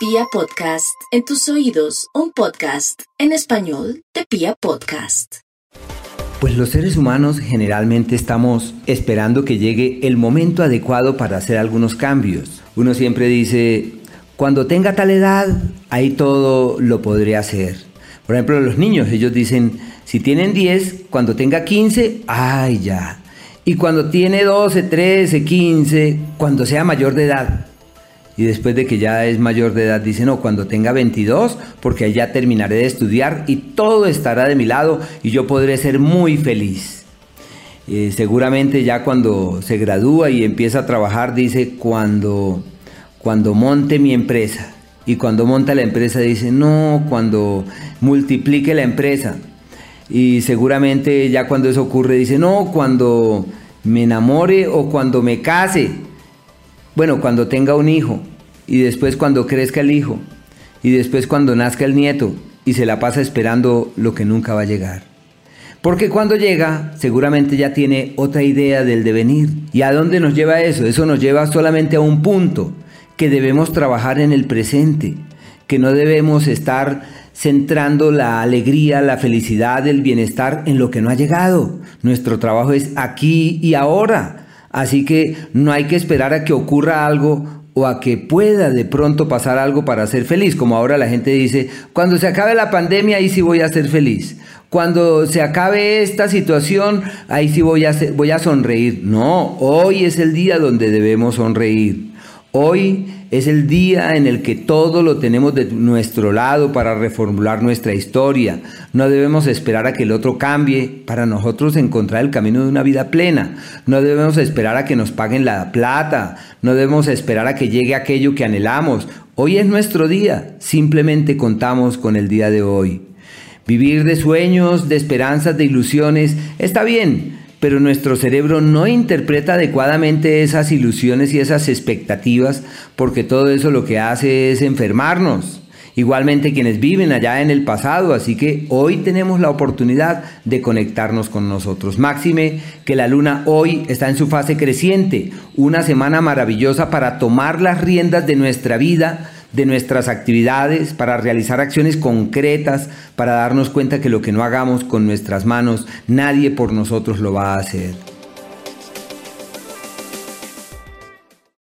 Pia Podcast, en tus oídos, un podcast en español de Pia Podcast. Pues los seres humanos generalmente estamos esperando que llegue el momento adecuado para hacer algunos cambios. Uno siempre dice, cuando tenga tal edad, ahí todo lo podré hacer. Por ejemplo, los niños, ellos dicen, si tienen 10, cuando tenga 15, ay ya. Y cuando tiene 12, 13, 15, cuando sea mayor de edad, y después de que ya es mayor de edad dice, no, cuando tenga 22, porque ya terminaré de estudiar y todo estará de mi lado y yo podré ser muy feliz. Eh, seguramente ya cuando se gradúa y empieza a trabajar dice, cuando, cuando monte mi empresa. Y cuando monta la empresa dice, no, cuando multiplique la empresa. Y seguramente ya cuando eso ocurre dice, no, cuando me enamore o cuando me case. Bueno, cuando tenga un hijo y después cuando crezca el hijo, y después cuando nazca el nieto, y se la pasa esperando lo que nunca va a llegar. Porque cuando llega, seguramente ya tiene otra idea del devenir. ¿Y a dónde nos lleva eso? Eso nos lleva solamente a un punto, que debemos trabajar en el presente, que no debemos estar centrando la alegría, la felicidad, el bienestar en lo que no ha llegado. Nuestro trabajo es aquí y ahora. Así que no hay que esperar a que ocurra algo o a que pueda de pronto pasar algo para ser feliz, como ahora la gente dice, cuando se acabe la pandemia ahí sí voy a ser feliz. Cuando se acabe esta situación, ahí sí voy a, voy a sonreír. No, hoy es el día donde debemos sonreír. Hoy es el día en el que todo lo tenemos de nuestro lado para reformular nuestra historia. No debemos esperar a que el otro cambie para nosotros encontrar el camino de una vida plena. No debemos esperar a que nos paguen la plata. No debemos esperar a que llegue aquello que anhelamos. Hoy es nuestro día. Simplemente contamos con el día de hoy. Vivir de sueños, de esperanzas, de ilusiones, está bien pero nuestro cerebro no interpreta adecuadamente esas ilusiones y esas expectativas porque todo eso lo que hace es enfermarnos. Igualmente quienes viven allá en el pasado, así que hoy tenemos la oportunidad de conectarnos con nosotros. Máxime que la luna hoy está en su fase creciente, una semana maravillosa para tomar las riendas de nuestra vida, de nuestras actividades, para realizar acciones concretas, para darnos cuenta que lo que no hagamos con nuestras manos, nadie por nosotros lo va a hacer.